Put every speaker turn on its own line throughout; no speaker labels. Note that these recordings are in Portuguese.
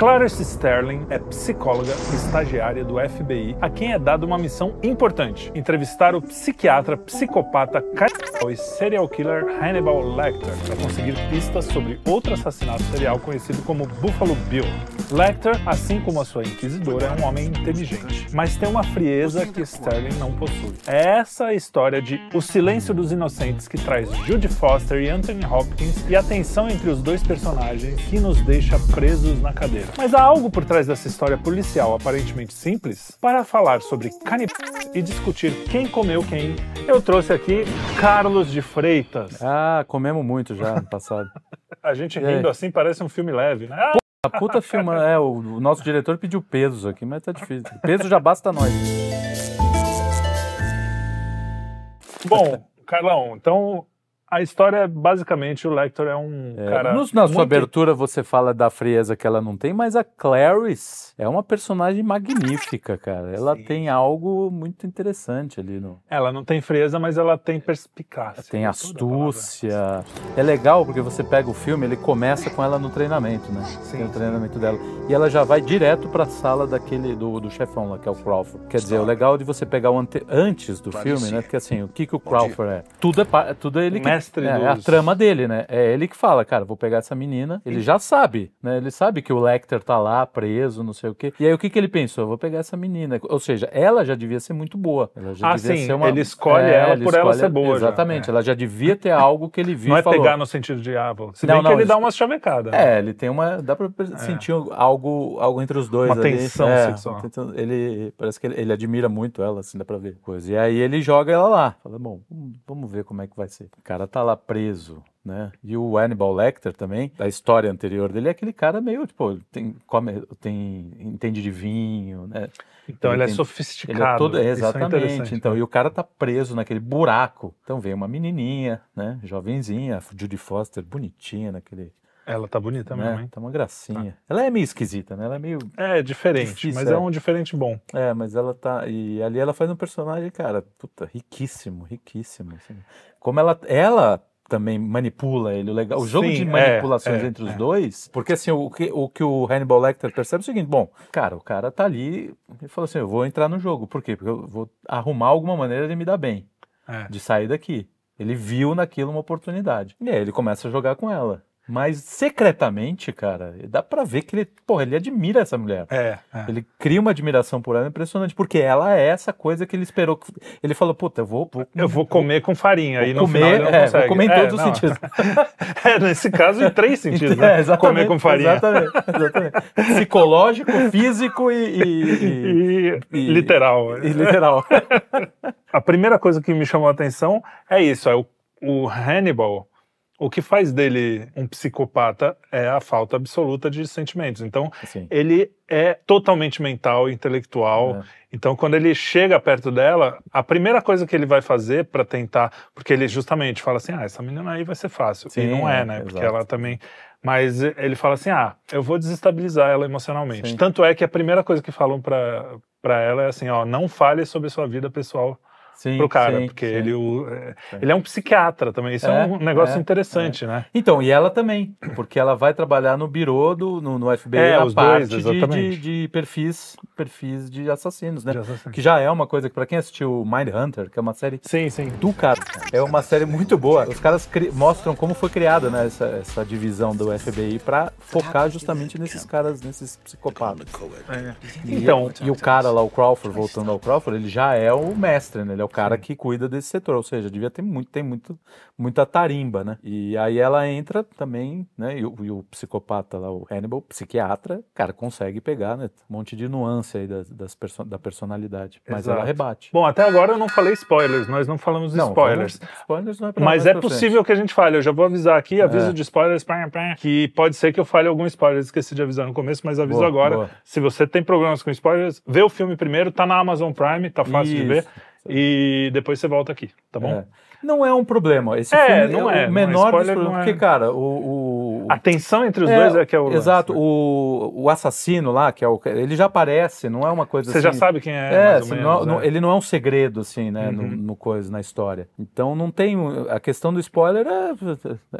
Clarice Sterling é psicóloga e estagiária do FBI, a quem é dada uma missão importante: entrevistar o psiquiatra, psicopata, canibal e serial killer Hannibal Lecter para conseguir pistas sobre outro assassinato serial conhecido como Buffalo Bill. Lecter, assim como a sua inquisidora, é um homem inteligente, mas tem uma frieza que Sterling não possui. É essa a história de O Silêncio dos Inocentes que traz Judy Foster e Anthony Hopkins e a tensão entre os dois personagens que nos deixa presos na cadeira. Mas há algo por trás dessa história policial aparentemente simples? Para falar sobre canibais e discutir quem comeu quem, eu trouxe aqui Carlos de Freitas.
Ah, comemos muito já no passado.
A gente rindo assim parece um filme leve, né? Ah,
A puta filma, é, o, o nosso diretor pediu pesos aqui, mas tá difícil. Peso já basta nós.
Bom, Carlão, então a história é basicamente o Lecter é um
É,
cara.
nos- na sua
muito-
abertura você fala da frieza que ela não tem, mas a Clarice é uma personagem magnífica, cara. Ela
Sim.
tem algo muito interessante ali no.
Ela não tem frieza, mas ela tem perspicácia.
Tem
É toda a palavra.
astúcia. É legal porque você pega o filme, ele começa com ela no treinamento, né?
Sim,
Tem o treinamento dela. E ela já vai direto pra sala daquele do, do chefão lá, que é o Crawford. Quer dizer, o legal de você pegar o ante- antes do filme, né? Porque assim, o que, que o Crawford é? Tudo é, pa- tudo é ele que.
Mestre
é, é a
dos-
trama dele, né? É ele que fala, cara, vou pegar essa menina. Ele já sabe, né? Ele sabe que o Lecter tá lá preso, não sei o quê. E aí o que, que ele pensou? Vou pegar essa menina. Ou seja, ela já devia ser muito boa. Ela já
Ah,
devia
sim,
ser uma...
ele escolhe ela
ele
por ela
escolhe-
ser boa já,
Exatamente.
é.
Ela já devia ter algo que ele viu
Não
e
é
falou.
pegar no sentido de ah, vou- Se
Não,
bem
não,
que ele
isso-
dá umas chavecadas. né?
É, ele tem uma. Dá pra sentir algo, algo entre os dois
Uma
ali.
tensão
é,
sexual.
Ele parece que ele, ele admira muito ela, assim, dá pra ver. Coisa. E aí ele joga ela lá. Fala, bom, vamos- vamos ver como é que vai ser. O cara tá lá preso. Né? E o Hannibal Lecter também, da história anterior dele, é aquele cara meio, tipo, tem, come, tem, entende de vinho, né?
Então ele, é
tem-
sofisticado.
Ele é todo,
é
exatamente.
interessante.
então, e o cara tá preso naquele buraco. Então vem uma menininha, né? Jovenzinha, Judy Foster, bonitinha naquele.
Ela tá bonita
né?
mesmo, hein?
Tá uma gracinha. Ela é meio esquisita, né? Ela é meio.
É diferente,
Difícil,
mas
é.
é um diferente bom.
É, mas ela tá. E ali ela faz um personagem, cara, puta, riquíssimo, riquíssimo. assim. Como ela. Ela também manipula ele, o legal. O jogo
Sim,
de
é,
manipulações
é,
entre os
é.
dois, porque assim, o que, o que o Hannibal Lecter percebe é o seguinte: bom, cara, o cara tá ali, ele falou assim: eu vou entrar no jogo. Por quê? Porque eu vou arrumar alguma maneira de me dar bem,
É.
de sair daqui. Ele viu naquilo uma oportunidade. E aí ele começa a jogar com ela. Mas secretamente, cara, dá pra ver que ele, porra, ele admira essa mulher.
É, é.
Ele cria uma admiração por ela impressionante, porque ela é essa coisa que ele esperou. que- Ele falou, puta, eu vou. vou
Eu vou comer com farinha. e
vou
final
comer, é, vou comer em
É,
todos os sentidos.
É, nesse caso, em três sentidos,
É,
né?
exatamente,
Comer com farinha.
Exatamente, exatamente. Psicológico, físico e, e- e-
E,
e-
literal.
e literal.
A primeira coisa que me chamou a atenção é isso, é o, o Hannibal. O que faz dele um psicopata é a falta absoluta de sentimentos. Então,
Assim,
ele é totalmente mental, intelectual.
É.
Então, quando ele chega perto dela, a primeira coisa que ele vai fazer para tentar, porque ele justamente fala assim, ah, essa menina aí vai ser fácil.
Sim,
e não é, né? Porque
exato.
ela também. Mas ele fala assim, ah, eu vou desestabilizar ela emocionalmente.
Sim.
Tanto é que a primeira coisa que falam para para ela é assim, ó, não fale sobre sua vida pessoal
sim,
pro cara,
sim,
porque
sim.
ele, o- é, ele é um psiquiatra também. Isso é,
É,
um negócio
é,
interessante, né?
Então, e ela também, porque ela vai trabalhar no birô do, no, no FBI,
É,
a parte
dois,
de, de, de perfis, perfis de assassinos, né?
De assassino.
Que já é uma coisa que, pra quem assistiu Mindhunter, que é uma série
Sim, sim.
do cara. É uma série muito boa. Os caras mostram como foi criada né, essa, essa divisão do FBI pra focar justamente nesses caras, nesses psicopatas.
É.
E-
Então,
e o cara lá, o Crawford, voltando ao Crawford, ele já é o mestre, né? Ele é o cara que cuida desse setor, ou seja, devia ter muito, tem muito, muita tarimba, né? E aí ela entra também, né? E o, e o psicopata lá, o Hannibal, psiquiatra, cara, consegue pegar, né? Um monte de nuance aí das, das perso- da personalidade. Mas
Exato.
ela rebate.
Bom, até agora eu não falei spoilers, nós não falamos
Não,
spoilers.
vamos- spoilers não é pra
Mas é possível que a gente fale. Eu já vou avisar aqui, aviso
É.
de spoilers, que pode ser que eu fale algum spoiler. Esqueci de avisar no começo, mas aviso
Boa,
agora.
boa.
Se você tem problemas com spoilers, vê o filme primeiro, tá na Amazon Prime, tá fácil de
Isso.
ver. E depois você volta aqui, tá bom?
É. Não é um problema. Esse
É,
filme
não é,
o
não é.
menor dos problemas.
não é.
Porque, cara, o. o-
A tensão entre os
É,
dois é que é o. lance,
Exato.
né?
O, o assassino lá, que é o. Ele já aparece, não é uma coisa
Você
assim.
já sabe quem é,
É, assim,
menos.
não-
é.
ele não é um segredo, assim, né, no,
Uhum.
no coisa, na história. Então não tem. A questão do spoiler é,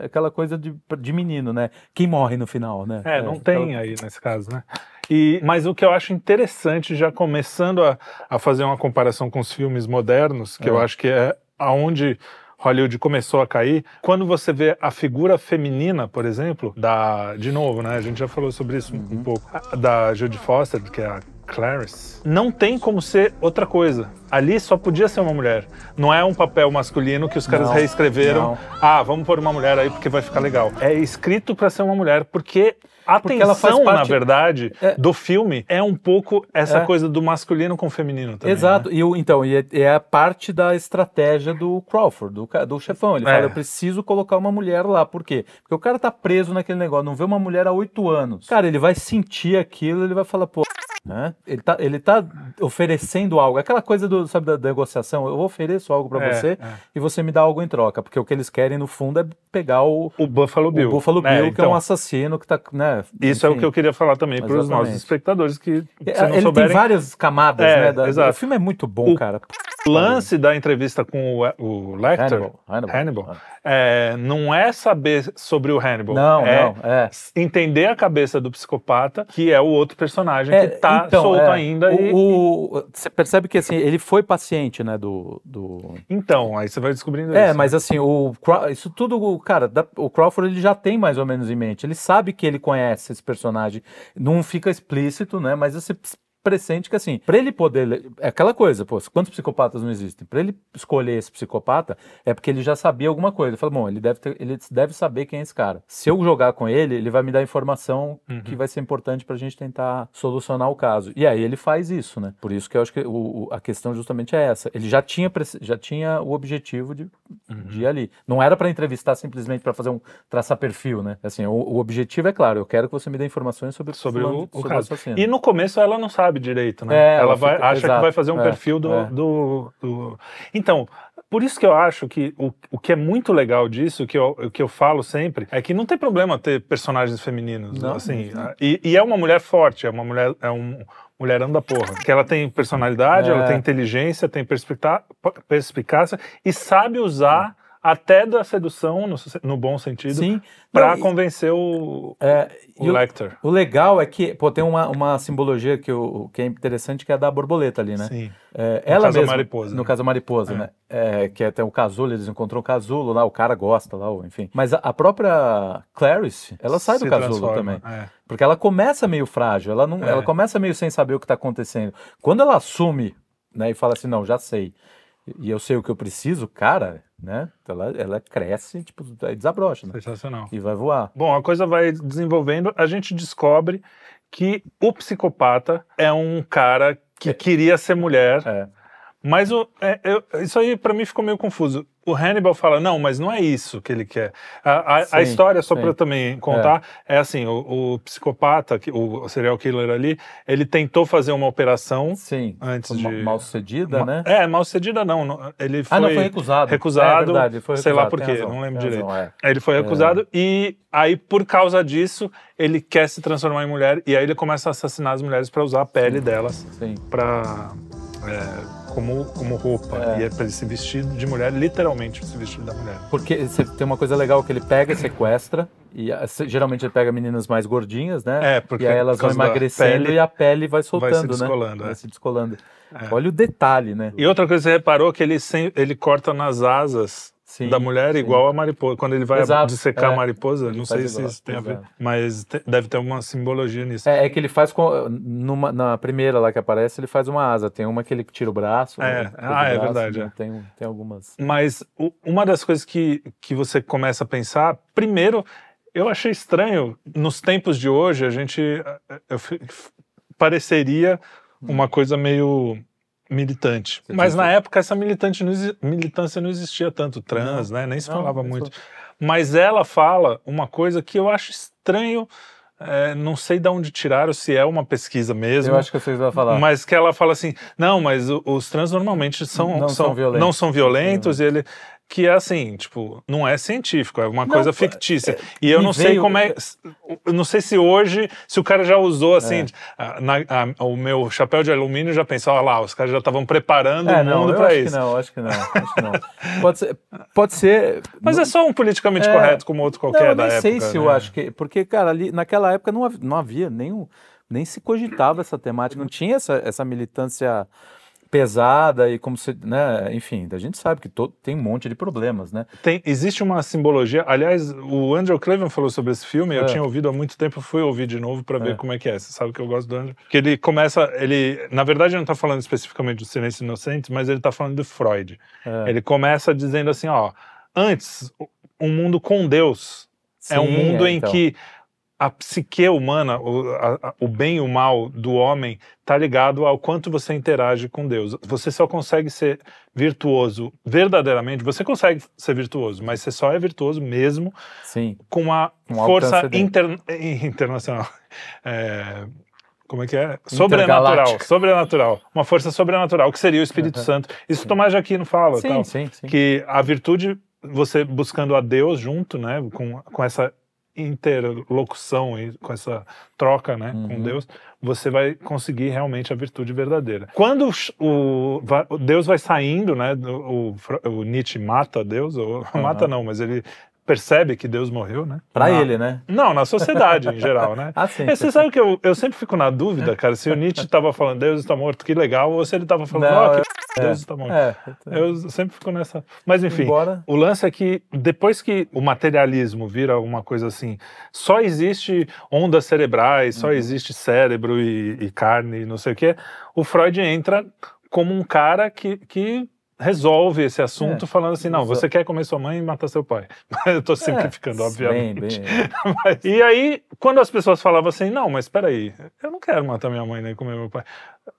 é aquela coisa de, de menino, né? Quem morre no final, né?
É, não tem aí nesse caso, né? E, mas o que eu acho interessante, já começando a, a fazer uma comparação com os filmes modernos, que eu
É.
acho que é aonde Hollywood começou a cair, quando você vê a figura feminina, por exemplo, da. De novo, né? A gente já falou sobre isso um-
Uhum.
um pouco. Da Jodie Foster, que é a Clarice, não tem como ser outra coisa. Ali só podia ser uma mulher. Não é um papel masculino que os caras
Não,
reescreveram.
não.
Ah, vamos pôr uma mulher aí porque vai ficar legal. É escrito pra ser uma mulher porque a
Porque ela faz
tensão, na
parte-
verdade,
É.
do filme é um pouco essa
É.
coisa do masculino com o feminino também.
Exato,
né?
e o, então, e é, é a parte da estratégia do Crawford, do, do chefão. Ele
É.
fala: eu preciso colocar uma mulher lá. Por quê? Porque o cara tá preso naquele negócio, não vê uma mulher há oito anos. Cara, ele vai sentir aquilo, ele vai falar, pô. Né? Ele, tá, ele tá oferecendo algo, aquela coisa do, sabe, da, negociação. Eu ofereço algo pra
É,
você
é.
e você me dá algo em troca, porque o que eles querem no fundo é pegar o,
O Buffalo Bill.
o Buffalo Bill,
É,
que é
então,
um assassino que tá, né?
Isso é o
enfim.
que eu queria falar também para os nossos espectadores que
É,
se não
Ele
souberem,
tem várias camadas,
É,
né? da-. O filme é muito bom,
O-
cara.
O lance da entrevista com o, o Lecter,
Hannibal, Hannibal.
Hannibal, é, não é saber sobre o Hannibal,
Não,
é
não, é.
entender a cabeça do psicopata, que é o outro personagem
É,
que tá
então,
solto
é,
ainda.
o-
e,
o- Você percebe que assim, ele foi paciente, né? Do. do...
Então, aí você vai descobrindo
É,
isso.
mas assim, o isso tudo, cara, da- o Crawford ele já tem mais ou menos em mente. Ele sabe que ele conhece esse personagem. Não fica explícito, né? Mas você pressente que assim, pra ele poder. É aquela coisa, pô, quantos psicopatas não existem? Pra ele escolher esse psicopata, é porque ele já sabia alguma coisa. Ele fala, bom, ele deve, ter- ele deve saber quem é esse cara. Se eu jogar com ele, ele vai me dar informação
Uhum.
que vai ser importante pra gente tentar solucionar o caso. E aí ele faz isso, né? Por isso que eu acho que o- o- a questão justamente é essa. Ele já tinha, já tinha o objetivo de,
Uhum.
de ir ali. Não era pra entrevistar simplesmente pra fazer um traçar perfil, né? Assim, o, o objetivo é claro, eu quero que você me dê informações sobre,
sobre o, o
sobre
caso.
assassino.
E no começo ela não sabe direito, né?
É,
ela
ela
vai,
fica-
acha que
exato,
vai fazer um
é,
perfil do,
é.
do, do- Então, por isso que eu acho que o, o que é muito legal disso, que eu, o que eu falo sempre, é que não tem problema ter personagens femininos,
Não,
assim.
não.
E, e é uma mulher forte, é uma mulher, é um mulherão da porra. Que ela tem personalidade,
É.
ela tem inteligência, tem perspicá- perspicácia e sabe usar até da sedução, no, no bom sentido,
Sim.
pra
Não, e-
convencer o,
é,
o
o-
Lecter.
O legal é que, pô, tem uma, uma simbologia que, eu, que é interessante, que é a da borboleta ali, né?
Sim.
É,
No
ela
caso da
mesma,
mariposa,
No
né?
caso da mariposa,
É.
né? É, que é, tem o casulo, eles encontram o casulo lá, o cara gosta lá, ou enfim. Mas a, a própria Clarice, ela sai do
Se
casulo
transforma,
também.
é.
Porque ela começa meio frágil, ela, não,
É.
ela começa meio sem saber o que tá acontecendo. Quando ela assume, né, e fala assim, não, já sei, e eu sei o que eu preciso, cara, né? Ela, ela cresce, tipo, aí desabrocha, né?
Sensacional.
E vai voar.
Bom, a coisa vai desenvolvendo, a gente descobre que o psicopata é um cara que queria ser mulher,
É.
mas o, é, eu- isso aí pra mim ficou meio confuso. O Hannibal fala, não, mas não é isso que ele quer. A, a- a
Sim,
história, só
sim.
pra também contar, é, assim, o, o psicopata, o serial killer ali, ele tentou fazer uma operação
Sim.
antes de...
Mal sucedida,
Ma-
né?
É, mal sucedida não, não, ele foi...
ah, não, foi recusado.
recusado,
É verdade, ele foi
sei lá
recusado,
por quê,
razão,
não lembro direito.
razão, é.
Ele foi recusado e aí, por causa disso, ele quer se transformar em mulher e aí ele começa a assassinar as mulheres para usar a pele delas
Sim.
para como, como roupa.
É.
E é para ele se vestir de mulher, literalmente se vestir da mulher.
Porque você tem uma coisa legal que ele pega e sequestra, e se- geralmente ele pega meninas mais gordinhas, né?
É, porque
e aí elas
por
vão emagrecendo
pele,
e a pele vai soltando,
descolando,
né?
é.
Vai se descolando. Olha o detalhe, né?
E outra coisa que você reparou que ele, sem, ele corta nas asas
Sim,
da mulher
sim.
igual a mariposa. Quando ele vai
Exato,
dissecar
é.
a mariposa, não sei se isso tem a ver,
exato.
mas te- deve ter uma simbologia nisso.
É, é que ele faz com, numa, na primeira lá que aparece, ele faz uma asa. Tem uma que ele tira o braço.
É,
né,
ah, é
braço,
verdade,
né,
é.
Tem, tem algumas.
Mas o- uma das coisas que, que você começa a pensar, primeiro, eu achei estranho, nos tempos de hoje, a gente eu f- pareceria uma coisa meio militante.
Você
Mas na
que-
época essa militante não militância não existia tanto, trans, né? Nem se
Não,
falava muito. Mas ela fala uma coisa que eu acho estranho é, não sei de onde tiraram, se é uma pesquisa mesmo.
Eu acho que vocês vão falar.
Mas que ela fala assim, não, mas os trans normalmente são,
não são,
são
violentos.
Não são violentos e ele que é assim, tipo, não é científico, é uma não, coisa fictícia. É, e eu não veio... sei como é, eu não sei se hoje, se o cara já usou assim, é. na, a, o meu chapéu de alumínio já pensou, olha lá, os caras já estavam preparando é, o mundo para isso.
não, acho que não, acho que não. pode ser, pode ser.
Mas é só um politicamente é. correto como outro qualquer
não, eu
da
nem
época.
sei se né? eu acho que, porque cara, ali naquela época não havia, não havia nenhum, nem se cogitava essa temática, não tinha essa, essa militância pesada e como se, né, enfim, a gente sabe que todo, tem um monte de problemas, né?
Tem, existe uma simbologia, aliás, o Andrew Cleveland falou sobre esse filme, é. eu tinha ouvido há muito tempo, fui ouvir de novo para ver é. como é que é. Você sabe que eu gosto do Andrew, que ele começa, ele, na verdade, não está falando especificamente do Silêncio Inocente, mas ele está falando de Freud. É. Ele começa dizendo assim, ó, antes um mundo com Deus Sim, é um mundo em então. que a psique humana, o, a, o bem e o mal do homem, está ligado ao quanto você interage com Deus. Você só consegue ser virtuoso verdadeiramente, você consegue ser virtuoso, mas você só é virtuoso mesmo
Sim.
com uma um força inter, internacional. É, como é que é? Sobrenatural, sobrenatural. Uma força sobrenatural, que seria o Espírito uhum. Santo. Isso sim. Tomás de Aquino fala,
sim,
tal,
sim, sim.
que a virtude, você buscando a Deus junto, né, com, com essa interlocução com essa troca né, uhum. com Deus, você vai conseguir realmente a virtude verdadeira. Quando o, o Deus vai saindo, né, o, o, Nietzsche mata Deus, ou uhum. mata não, mas ele percebe que Deus morreu, né?
Para ele, né?
Não, na sociedade em geral, né?
ah, sim.
Você sabe que eu, eu sempre fico na dúvida, cara, se o Nietzsche estava falando Deus está morto, que legal, ou se ele estava falando, ó, oh, que é, Deus está morto. É, eu sempre fico nessa. Mas enfim, Embora... o lance é que depois que o materialismo vira uma coisa assim, só existe ondas cerebrais, só uhum. existe cérebro e, e carne, não sei o quê, o Freud entra como um cara que, que resolve esse assunto é, falando assim, não, você quer comer sua mãe e matar seu pai. Eu estou simplificando, é, obviamente. Bem, bem. mas, e aí, quando as pessoas falavam assim, não, mas espera aí, eu não quero matar minha mãe nem comer meu pai.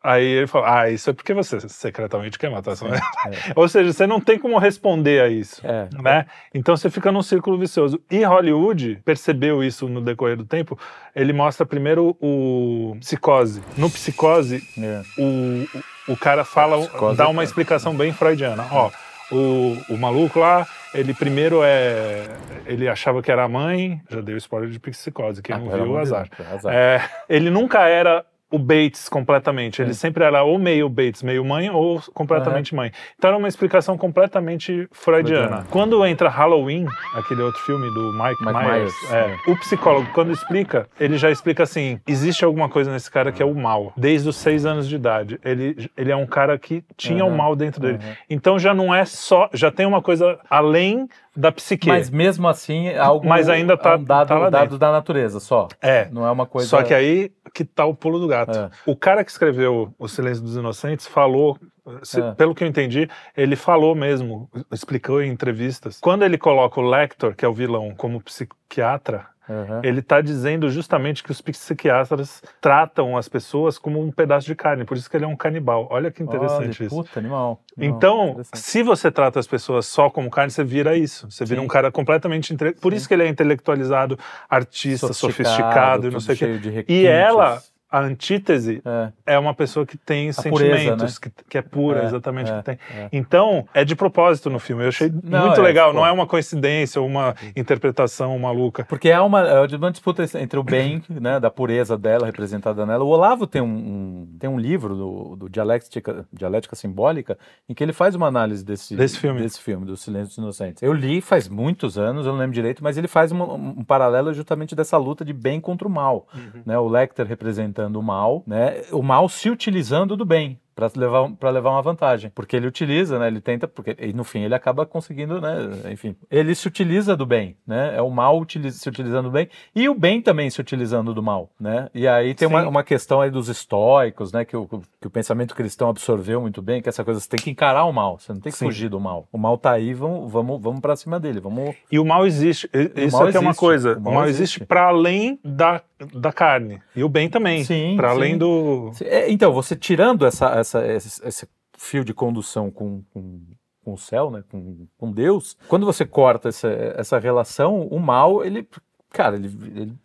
Aí ele falou, ah, isso é porque você secretamente quer matar sua mãe. É. Ou seja, você não tem como responder a isso,
é.
né? Então você fica num círculo vicioso. E Hollywood percebeu isso no decorrer do tempo. Ele mostra primeiro o Psicose. No Psicose,
é.
o o cara fala, dá uma explicação bem freudiana. Ó, o, o maluco lá, ele primeiro é. Ele achava que era a mãe, já deu spoiler de psicose, quem ah, não viu, azar. azar. É, ele nunca era o Bates completamente. Ele sempre era ou meio Bates, meio mãe, ou completamente uhum. mãe. Então era uma explicação completamente freudiana. freudiana. Quando entra Halloween, aquele outro filme do Mike, Mike Myers, Myers é, o psicólogo, quando explica, ele já explica assim: existe alguma coisa nesse cara que é o mal. Desde os seis anos de idade. Ele, ele é um cara que tinha o uhum. um mal dentro dele. Uhum. Então já não é só. Já tem uma coisa além da psique.
Mas mesmo assim, é algo
Mas ainda tá,
é um dado,
tá
dado da natureza só.
É.
Não é uma coisa.
Só que aí que tá o pulo do gato. É. O cara que escreveu O Silêncio dos Inocentes falou, se, é. pelo que eu entendi, ele falou mesmo, explicou em entrevistas. Quando ele coloca o Lector, que é o vilão, como psiquiatra, Uhum. Ele está dizendo justamente que os psiquiatras tratam as pessoas como um pedaço de carne, por isso que ele é um canibal. Olha que interessante Olha, isso.
Puta, animal.
animal então, se você trata as pessoas só como carne, você vira isso. Você vira Sim. um cara completamente. Por Sim. isso que ele é intelectualizado, artista, sofisticado, sofisticado e não sei o quê. E ela a antítese é. é, uma pessoa que tem a sentimentos, pureza, né? que, que, é pura, é, exatamente, é, que tem. É. Então, é de propósito no filme. Eu achei não, muito é, legal, não é uma coincidência, uma interpretação maluca.
Porque é uma, é uma disputa entre o bem, né, da pureza dela, representada nela. O Olavo tem um, um tem um livro do, do Dialética, Dialética Simbólica, em que ele faz uma análise desse,
desse filme,
desse filme do Silêncio dos Inocentes. Eu li faz muitos anos, eu não lembro direito, mas ele faz um, um paralelo justamente dessa luta de bem contra o mal. Uhum. Né? O Lecter representando o mal, né? O mal se utilizando do bem para levar para levar uma vantagem, porque ele utiliza, né? Ele tenta porque e no fim ele acaba conseguindo, né? Enfim, ele se utiliza do bem, né? É o mal utiliza, se utilizando do bem e o bem também se utilizando do mal, né? E aí tem uma, uma, questão aí dos estoicos, né? Que o, que o pensamento cristão absorveu muito bem, que essa coisa você tem que encarar o mal, você não tem que Sim. fugir do mal. O mal tá aí, vamos vamos vamos para cima dele, vamos.
E o mal existe. Isso mal existe. é uma coisa. O mal, o mal existe, existe para além da da carne e o bem também.
Sim.
Para além do.
É, então você tirando essa essa, esse, esse fio de condução com, com, com o céu, né, com, com Deus, quando você corta essa, essa relação, o mal, ele, cara, ele, ele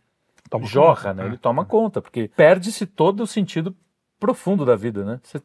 Toma
jorra,
conta,
né?
é.
Ele toma conta, porque perde-se todo o sentido profundo da vida, né? Você,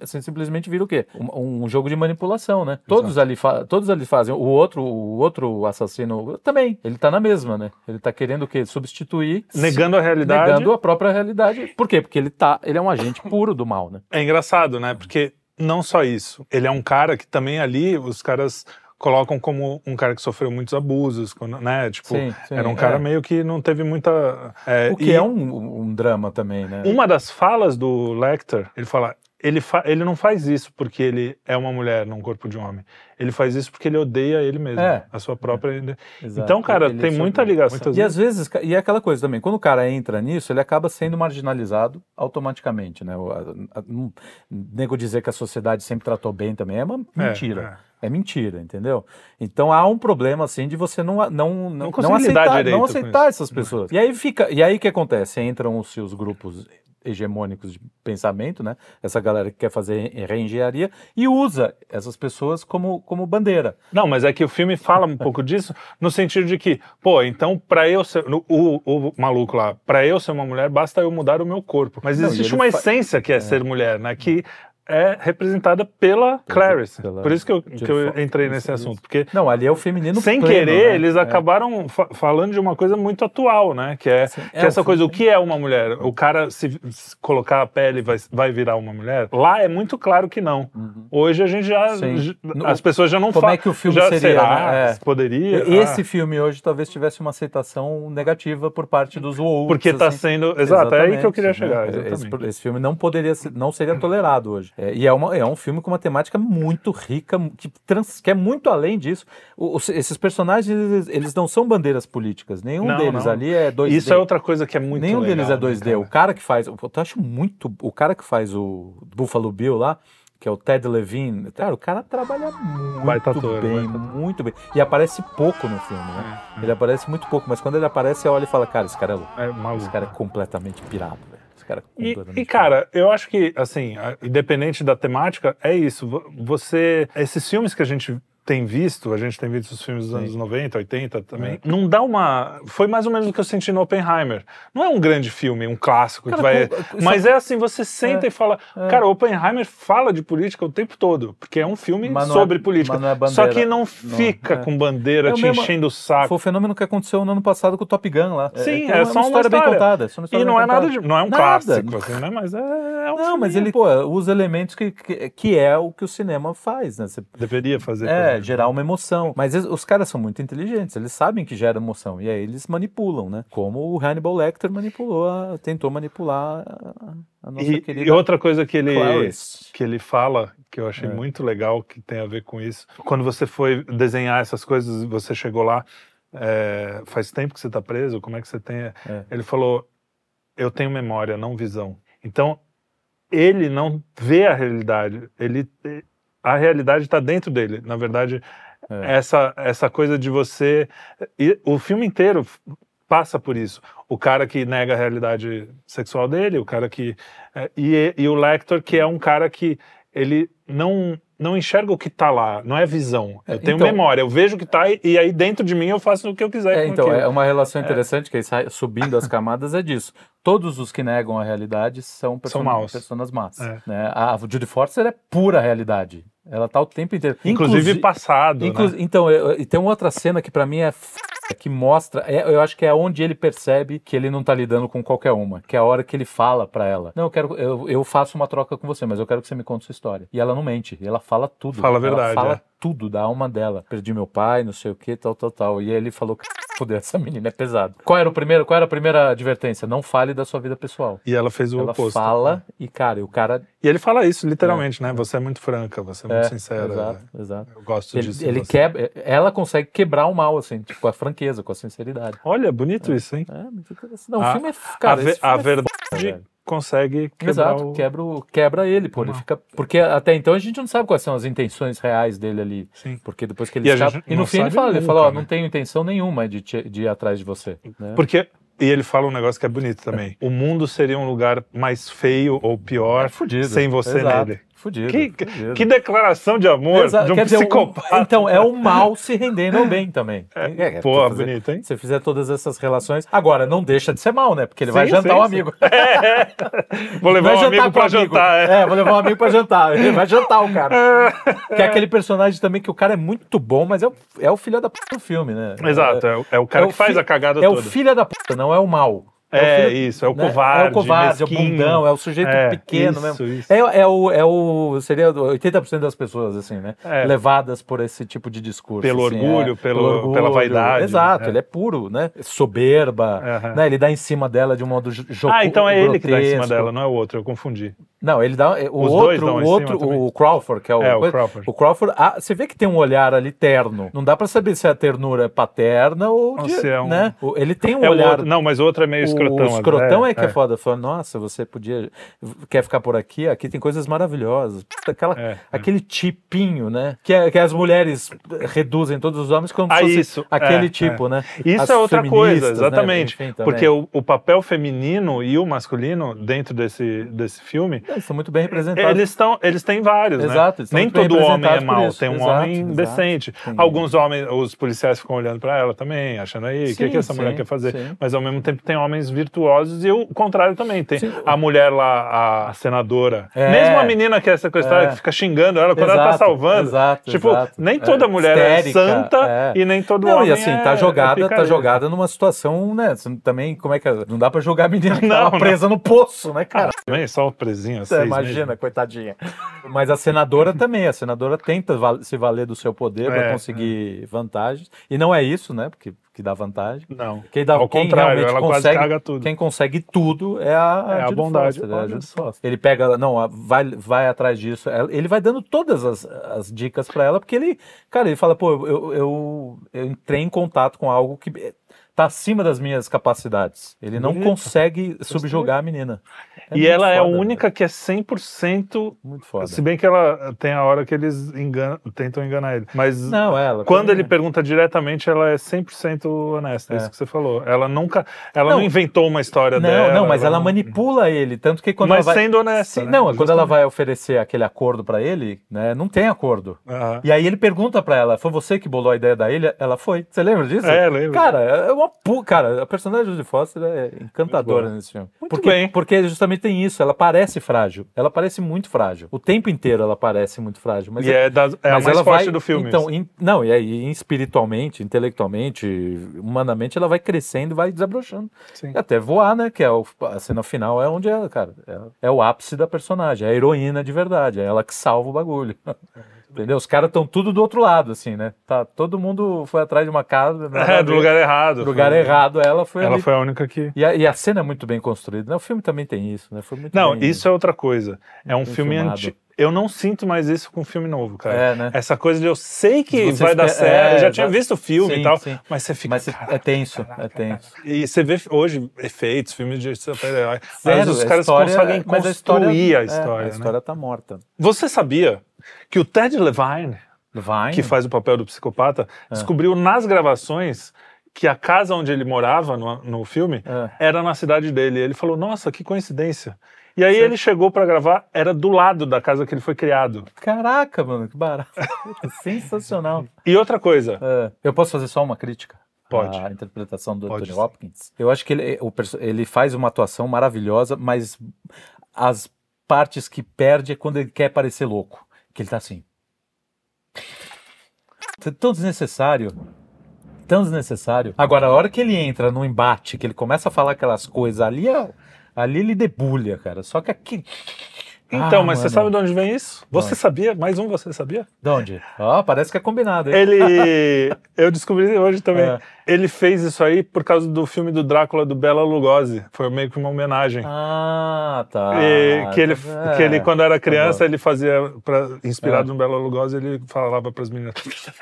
você simplesmente vira o quê? Um, um jogo de manipulação, né? Todos ali, todos ali fazem. O outro, o outro assassino também. Ele tá na mesma, né? Ele tá querendo o quê? Substituir,
Negando a realidade.
negando a própria realidade. Por quê? Porque ele tá, ele é um agente puro do mal, né?
É engraçado, né? Porque não só isso. Ele é um cara que também ali os caras colocam como um cara que sofreu muitos abusos, né? Tipo,
Sim, sim,
era um cara
é.
meio que não teve muita. é,
O que
e
é um, um drama também, né?
Uma das falas do Lecter, ele fala. Ele, ele não faz isso porque ele é uma mulher num corpo de homem. Ele faz isso porque ele odeia ele mesmo,
É.
a sua própria.
Exato.
Então, cara,
Ele
tem muita ligação. Muitas
E às vezes, e é aquela coisa também, quando o cara entra nisso, ele acaba sendo marginalizado automaticamente, né? O, a, a, nego dizer que a sociedade sempre tratou bem também é uma
É,
mentira. É, mentira, entendeu? Então há um problema assim de você não não não, não
lidar
aceitar, não aceitar essas pessoas. E aí fica, e aí o que acontece? Entram os seus grupos hegemônicos de pensamento, né? Essa galera que quer fazer reengenharia e usa essas pessoas como, como bandeira.
Não, mas é que o filme fala um pouco disso, no sentido de que, pô, então pra eu ser. no- O, o maluco lá, pra eu ser uma mulher, basta eu mudar o meu corpo. Mas existe uma
fa-
essência que é, ser mulher, né? Que é representada pela Clarice.
pela-
Por isso que eu, que eu entrei nesse assunto. Porque
Não, ali é o feminino
sem
pleno,
querer,
né?
eles
É.
acabaram fa- falando de uma coisa muito atual, né? Que é,
Sim.
que
É,
essa
o
coisa, o que é uma mulher? O cara, se, se colocar a pele, vai, vai virar uma mulher? Lá é muito claro que não. Hoje a gente já.
Sim.
As pessoas já não
como
falam.
é que o filme
já,
seria,
Será?
né? É.
Poderia?
Esse
Ah.
filme hoje talvez tivesse uma aceitação negativa por parte dos woke.
Porque está sendo. Exato, é aí que eu queria chegar.
Esse,
Exatamente.
esse filme não poderia ser, não seria tolerado hoje. É, e é, uma, é um filme com uma temática muito rica, que, trans- que é muito além disso. O- esses personagens, eles, eles não são bandeiras políticas. Nenhum
Não,
deles
não.
ali é 2D.
Isso é outra coisa que é muito
Nenhum
legal,
deles é
né,
2D.
cara?
o cara que faz. Eu acho muito. O cara que faz o Buffalo Bill lá, que é o Ted Levine, cara, o cara trabalha muito
ator,
bem, muito bem. E aparece pouco no filme, né? Ele aparece muito pouco, mas quando ele aparece, você olha e fala, cara, esse cara é louco.
É maluco.
Esse cara é completamente pirado, velho. Cara é
E, e, cara, eu acho que, assim, independente da temática, é isso. Vo- Você. Esses filmes que a gente tem visto, a gente tem visto os filmes dos anos 90, 80 também, não dá uma. Foi mais ou menos o que eu senti no Oppenheimer. Não é um grande filme, um clássico
Cara,
que vai.
com-
Mas é assim, você senta
É,
e fala. Cara, Oppenheimer fala de política o tempo todo, porque é um filme
não é-
sobre política.
não é
Só que não
Não,
fica
é.
com bandeira
É
te
mesmo-
enchendo o
Foi
saco.
o fenômeno que aconteceu no ano passado com o Top Gun lá.
Sim, é, só uma
história bem
história.
contada.
E não é nada de. Não é um
Nada.
clássico, assim, né? Mas é, é um
Não, mas ele, pô, usa elementos que, que, que é o que o cinema faz, né? Você
Deveria fazer.
É,
também.
gerar uma emoção. Mas es- os caras são muito inteligentes, eles sabem que gera emoção. E aí eles manipulam, né? Como o Hannibal Lecter manipulou, a- tentou manipular a, a nossa
E,
querida
e outra coisa que ele,
Clarice.
que ele fala, que eu achei
É.
muito legal, que tem a ver com isso. Quando você foi desenhar essas coisas, você chegou lá, é, faz tempo que você está preso, como é que você tem...
É.
Ele falou, eu tenho memória, não visão. Então, ele não vê a realidade, ele... A realidade está dentro dele. Na verdade,
É.
essa, essa coisa de você... e o filme inteiro passa por isso. O cara que nega a realidade sexual dele, o cara que... é, e, e o Lector, que é um cara que ele não não enxerga o que tá lá, não é visão. Eu
É,
tenho
então-
memória, eu vejo o que tá e, e aí dentro de mim eu faço o que eu quiser
É, então,
aquilo.
é uma relação interessante que aí sai subindo as camadas é disso. Todos os que negam a realidade são, person
maus.
pessoas más.
É.
né? A Judy Foster é pura realidade. Ela tá o tempo inteiro.
Inclusive
Inclusi-
passado,
Inclu-
né?
Então, eu- e tem uma outra cena que pra mim é f... que mostra, é- eu acho que é onde ele percebe que ele não tá lidando com qualquer uma, que é a hora que ele fala pra ela. Não, eu quero eu, eu faço uma troca com você, mas eu quero que você me conte sua história. E ela não mente, ela fala tudo.
Fala a
Ela
verdade,
fala
é.
tudo da alma dela. Perdi meu pai, não sei o que, tal, tal, tal. E aí ele falou que foder essa menina é pesado. Qual era o primeiro, qual era a primeira advertência? Não fale da sua vida pessoal.
E ela fez o
ela
oposto.
fala e cara, e o cara
E ele fala isso literalmente, né? Você é muito franca, você é muito
é,
sincera.
Exato, exato.
Eu gosto
Ele,
disso.
ele
você.
quebra, ela consegue quebrar o mal, assim, tipo, com a franqueza, com a sinceridade.
Olha, bonito isso, hein?
É, muito interessante. Não,
A-
o filme é. Cara,
a, ve- a
é
verdade. Consegue quebrar
Exato,
o...
quebra, o- quebra ele, pô. Ele fica. Porque até então a gente não sabe quais são as intenções reais dele ali.
Sim.
Porque depois que ele
E
escapa. E no fim ele fala, ele
nunca,
fala, ó,
né?
não tenho intenção nenhuma de, te- de ir atrás de você. né?
Porque... E ele fala um negócio que é bonito também. O mundo seria um lugar mais feio ou pior
É fudido.
sem você
Exato.
nele.
Fudido.
Que,
fudido.
que declaração de amor de um
dizer,
psicopata.
então, é o mal se rendendo ao bem também. É,
Pô,
você fazer-
bonito, hein?
Você fizer todas essas relações. Agora, não deixa de ser mal, né? Porque ele vai
Sim,
jantar
sim,
o
sim.
amigo.
Vou levar
vai
um
jantar
amigo pra
amigo.
jantar. É.
É, vou levar um amigo pra jantar. Ele vai jantar o cara. que é aquele personagem também que o cara é muito bom, mas é o, é o filho da p do filme, né?
Exato, é, o- é o cara
É
que faz
fi-
a cagada
É
toda.
o filho da puta, não é o mal.
É,
o filho-
isso, é o
né?
covarde,
É o covarde, é o
mesquinho.
bundão, é o sujeito
É,
pequeno
isso,
mesmo.
isso.
É, é o, é o. Seria 80% das pessoas, assim, né?
É.
Levadas por esse tipo de discurso.
Pelo
assim,
orgulho,
é,
pelo- pela vaidade,
Exato,
é.
ele é puro, né? Soberba, né? Ele dá em cima dela de um modo jo- jocoso.
Ah, então é ele que dá em cima dela, não é o outro, eu confundi.
Não, ele dá. O
Os
outro, o outro, o Crawford, que é o.
É, o Crawford.
O Crawford, ah, você vê que tem um olhar ali terno. Não dá pra saber se a ternura é paterna ou. De-
se é um-
né? Ele tem um
É
olhar.
outro, não, mas o outro é meio escrotão.
O escrotão é,
é,
que é, foda. Fala, nossa, você podia. Quer ficar por aqui? Aqui tem coisas maravilhosas. Puta, Aquela,
É, é.
aquele tipinho, né? Que, é- que as mulheres reduzem todos os homens como
Ah,
se fosse
isso,
aquele
é,
tipo, né?
Isso
As
é outra coisa,
né?
exatamente.
Enfim, também.
porque o, o papel feminino e o masculino dentro desse, desse filme,
Eles são muito bem representados.
eles, estão, eles têm vários,
Exato,
né?
eles estão
Nem todo homem é mau, tem um
Exato,
homem
exato.
decente.
Sim.
Alguns homens, os policiais ficam olhando pra ela também, achando aí, o que,
Sim,
que essa mulher
sim,
quer fazer?
sim.
Mas ao mesmo tempo tem homens virtuosos e o contrário também. Tem a mulher lá, a senadora.
É.
Mesmo a menina que é sequestrada,
É.
que fica xingando ela quando ela tá
Exato,
salvando.
exato,
tipo,
exato.
nem
É,
toda mulher é
histérica,
santa
é.
e nem todo
Não,
homem
e assim,
é,
tá jogada,
é
tá jogada numa situação, né? Também, como é que é? Não dá pra jogar a menina que
Não,
tava
não.
presa no poço, né, cara?
Também, só o seis
imagina,
meses.
coitadinha. Mas a senadora também, a senadora tenta se valer do seu poder para
É,
conseguir vantagens. E não é isso, né? Porque que dá vantagem.
Não.
Quem, dá,
Ao
quem
contrário,
realmente
ela quase
consegue,
caga tudo.
Quem consegue tudo é a,
É a bondade.
Foster, é a. Ele pega, não, vai, vai atrás disso. Ele vai dando todas as, as dicas para ela, porque ele, cara, ele fala, pô, eu, eu, eu entrei em contato com algo que tá acima das minhas capacidades. Ele não
Bonito.
consegue subjugar a menina. É
e ela é a
foda,
única que é 100%.
Muito foda.
Se bem que ela tem a hora que eles enganam, tentam enganar ele. Mas
Não, ela.
quando ele pergunta diretamente, ela é 100% honesta. É
É.
isso que você falou. Ela nunca. Ela não,
Não.
inventou uma história
Não,
dela.
não, mas ela
não-
manipula ele. Tanto que quando
Mas
ela vai.
sendo honesta.
Sim,
né?
Não, quando ela
Justamente.
vai oferecer aquele acordo pra ele, né? Não tem acordo.
Aham.
E aí ele pergunta pra ela, foi você que bolou a ideia da ilha? Ela foi. Você lembra disso?
É, lembro.
Cara, é uma pu... Cara, a personagem de Judy Foster é encantadora nesse filme.
Muito
porque,
bem.
Porque justamente tem isso, ela parece frágil. Ela parece muito frágil. O tempo inteiro ela parece muito frágil. Mas
e é, das- é a
mas
mais
ela
forte
vai,
do filme.
Então, em- não, e aí espiritualmente, intelectualmente, humanamente, ela vai crescendo e vai desabrochando.
Sim.
E até voar, né? Que é o- a cena final é onde ela, cara, é, é o ápice da personagem, é a heroína de verdade, é ela que salva o bagulho. Entendeu? Os caras estão tudo do outro lado, assim, né? Tá, todo mundo foi atrás de uma casa. a
É, do lugar errado.
Do lugar
Foi-
errado, ela foi
Ela
ali.
foi a única que.
E a, e a cena é muito bem construída. né? O filme também tem isso, né? Foi muito
Não,
bem-
isso é outra coisa. É um filme antigo. Eu não sinto mais isso com filme novo, cara.
É, né?
Essa coisa de eu sei que
Você
vai dar
espera-
certo.
é,
eu já tinha visto o filme
Sim,
e tal.
sim.
Mas você fica.
Mas é- é tenso, é tenso.
E você vê hoje efeitos, filmes de super-herói. Mas os
a
caras
história-
conseguem construir a
é,
história.
a
né?
história tá morta.
Você sabia que o Ted Levine,
Vai.
que faz o papel do psicopata,
É.
descobriu nas gravações que a casa onde ele morava no, no filme
É.
era na cidade dele. Ele falou: Nossa, que coincidência. E aí
Certo.
ele chegou pra gravar, era do lado da casa que ele foi criado.
Caraca, mano, que barato. Sensacional.
E outra coisa,
É, eu posso fazer só uma crítica?
Pode.
A interpretação do
Pode
Anthony. Hopkins. Eu acho que ele, ele faz uma atuação maravilhosa, mas as partes que perde é quando ele quer parecer louco. Que ele tá assim. Tão desnecessário. Tão desnecessário. Agora, a hora que ele entra no embate, que ele começa a falar aquelas coisas, ali, é- ali ele debulha, cara. Só que aqui.
Então,
Ah,
mas você
mano.
sabe de onde vem isso? Você
Onde?
sabia? Mais um você sabia?
De onde? Ó, parece que é combinado, hein?
Ele. Eu descobri hoje também.
É.
Ele fez isso aí por causa do filme do Drácula do Bela Lugosi. Foi meio que uma homenagem.
Ah, tá.
E que ele,
É,
que ele quando era criança,
bom.
ele fazia, pra, inspirado
É.
no Bela Lugosi, ele falava para as meninas.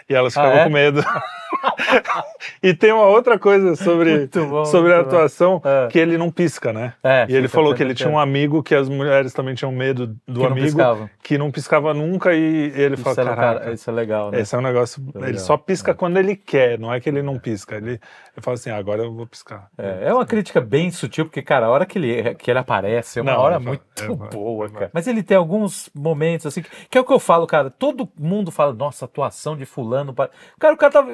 E elas
Ah,
ficavam
é?
com medo. e tem uma outra coisa sobre,
bom,
sobre a atuação,
É.
que ele não pisca, né?
É,
E ele falou que ele tinha um amigo que as mulheres também tinham medo do
Que não
amigo,
piscava.
que não piscava nunca, e ele
Isso
falou,
é, cara, isso é legal, né?
esse é um negócio.
É
ele
legal,
só pisca quando ele quer, não é que ele não pisca. Pisca. Ele, ele fala assim, ah, agora eu vou piscar.
É, é uma crítica bem sutil, porque, cara, a hora que ele, que ele aparece é uma
Não,
hora
é,
muito
é,
boa,
é,
cara. Mas ele tem alguns momentos, assim, que, que é o que eu falo, cara. Todo mundo fala, nossa, atuação de fulano. pa-" Cara, o cara tá,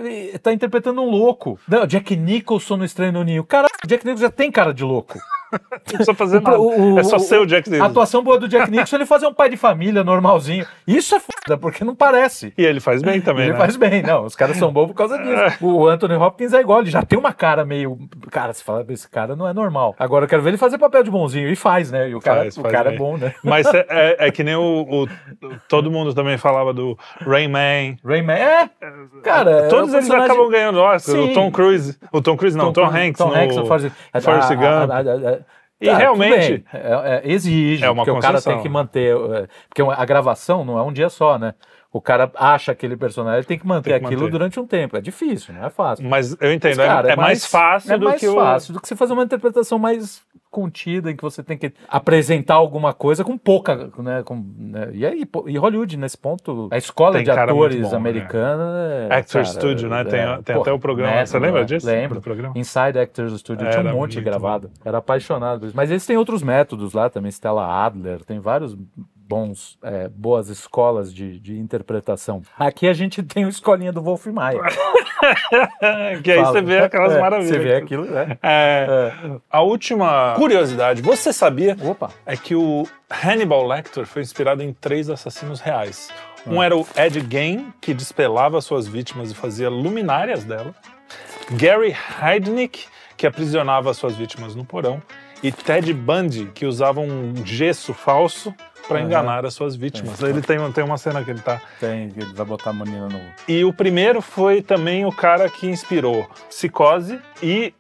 tá interpretando um louco. Não, Jack Nicholson no Estranho no Ninho. Cara, Jack Nicholson já tem cara de louco.
Não precisa fazer
O-
nada.
o-
é só
o-
ser o Jack
A
Nicholson.
atuação boa do Jack Nicholson é ele fazer um pai de família normalzinho. Isso é foda, porque não parece.
E ele faz bem também,
ele
né?
faz bem, não. Os caras são bons por causa disso. O Anthony Hopkins é igual, ele já tem uma cara meio. Cara, você fala, esse cara não é normal. Agora eu quero ver ele fazer papel de bonzinho. E faz, né? E o cara,
Faz,
o
faz
cara é bom, né?
Mas é, é- é que nem o, o- Todo mundo também falava do Rain Man.
Rayman. É! Cara,
Todos
é
eles
personagem-
acabam ganhando Oscar.
Sim.
O Tom Cruise. O Tom Cruise não, Tom, Hanks.
Tom
no
Hanks no Forrest,
Forrest Gump. E
tudo
realmente-
é- é- exige,
É uma
porque o cara tem que manter. é, Porque a gravação não é um dia só, né? O cara acha aquele personagem, ele tem que manter
Tem que
aquilo
manter.
durante um tempo. É difícil, não é fácil.
Mas eu entendo,
Mas,
é-
cara,
é, mais fácil
é
do
mais
que o.
fácil do que você fazer uma interpretação mais contida, em que você tem que apresentar alguma coisa com pouca, né? Com, né, e aí, e Hollywood, nesse ponto, a escola
Tem
de atores
bom, né?
americana. é,
Actor
cara,
Studio, né? Tem,
é,
tem
pô,
até o programa.
Método,
Você lembra
né?
disso?
Lembro.
Do programa?
Inside Actors Studio tinha um monte gravado. Era apaixonado por isso. Mas eles têm outros métodos lá também, Stella Adler, tem vários bons, é, boas escolas de, de interpretação. Aqui a gente tem a escolinha do Wolf Maia.
que aí
Fala.
você vê aquelas
É,
maravilhas.
Você vê aquilo, né?
É, A última curiosidade, você sabia
Opa!
é que o Hannibal Lecter foi inspirado em três assassinos reais.
Ah.
Um era o Ed Gein, que despelava suas vítimas e fazia luminárias dela. Gary Heidnick, que aprisionava suas vítimas no porão. E Ted Bundy, que usava um gesso falso para
Aham.
enganar as suas vítimas.
Sim.
Ele tem, tem uma cena que ele tá.
Tem, ele vai botar a menina no.
E o primeiro foi também o cara que inspirou Psicose e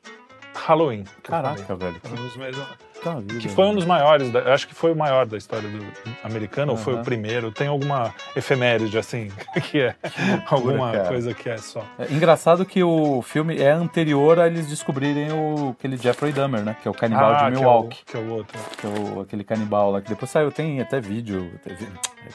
Halloween. que
Caraca, velho.
Um dos mais-
Tá vida,
que foi um dos maiores, da- acho que foi o maior da história do americano, ou foi o primeiro. Tem alguma efeméride, assim, que é alguma
cara.
coisa que é só.
É engraçado que o filme é anterior a eles descobrirem o, aquele Jeffrey Dahmer, né? Que é o canibal
Ah,
de
que é o-
Milwaukee.
Que é o outro.
Que é o, aquele canibal lá, que depois saiu, tem até vídeo, teve-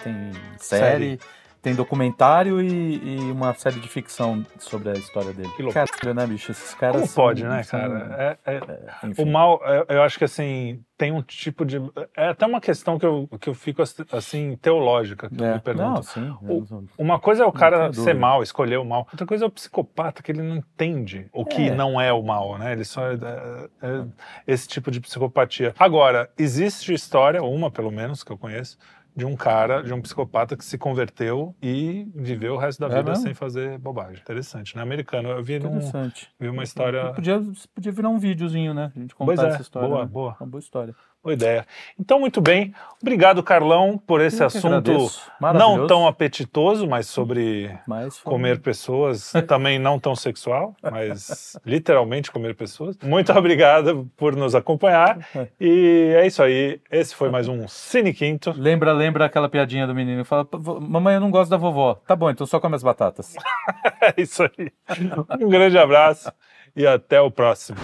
tem
Série.
série, tem documentário e, e uma série de ficção sobre a história dele.
Que loucura.
Caralho, né, bicho? Esses caras.
Como
são-
pode, né,
são-
cara? É- é- o mal, eu, eu acho que assim, tem um tipo de. É até uma questão que eu, que eu fico assim, teológica, que eu
É,
me pergunto.
Não, sim.
O-
eu-
Uma coisa é o cara ser mal, escolher o mal. Outra coisa é o psicopata, que ele não entende o que
É.
não é o mal, né? Ele só é, é- é esse tipo de psicopatia. Agora, existe história, uma pelo menos, que eu conheço, de um cara, de um psicopata que se converteu e viveu o resto da
É
vida
mesmo?
sem fazer bobagem. Interessante, né? Americano. Eu vi, num,
Interessante.
vi uma história.
Podia, podia virar um videozinho, né? A gente contar
é,
essa história.
boa,
né?
boa.
Uma boa história.
Boa ideia. Então, muito bem. Obrigado, Carlão, por esse
Eu
assunto não tão apetitoso, mas sobre
Mas
comer pessoas, também não tão sexual, mas literalmente comer pessoas. Muito obrigado por nos acompanhar. E é isso aí. Esse foi mais um Cine Quinto.
Lembra, lembra aquela piadinha do menino fala: "Vô- Mamãe, eu não gosto da vovó. Tá bom, então só come as batatas.
É isso aí. Um grande abraço e até o próximo.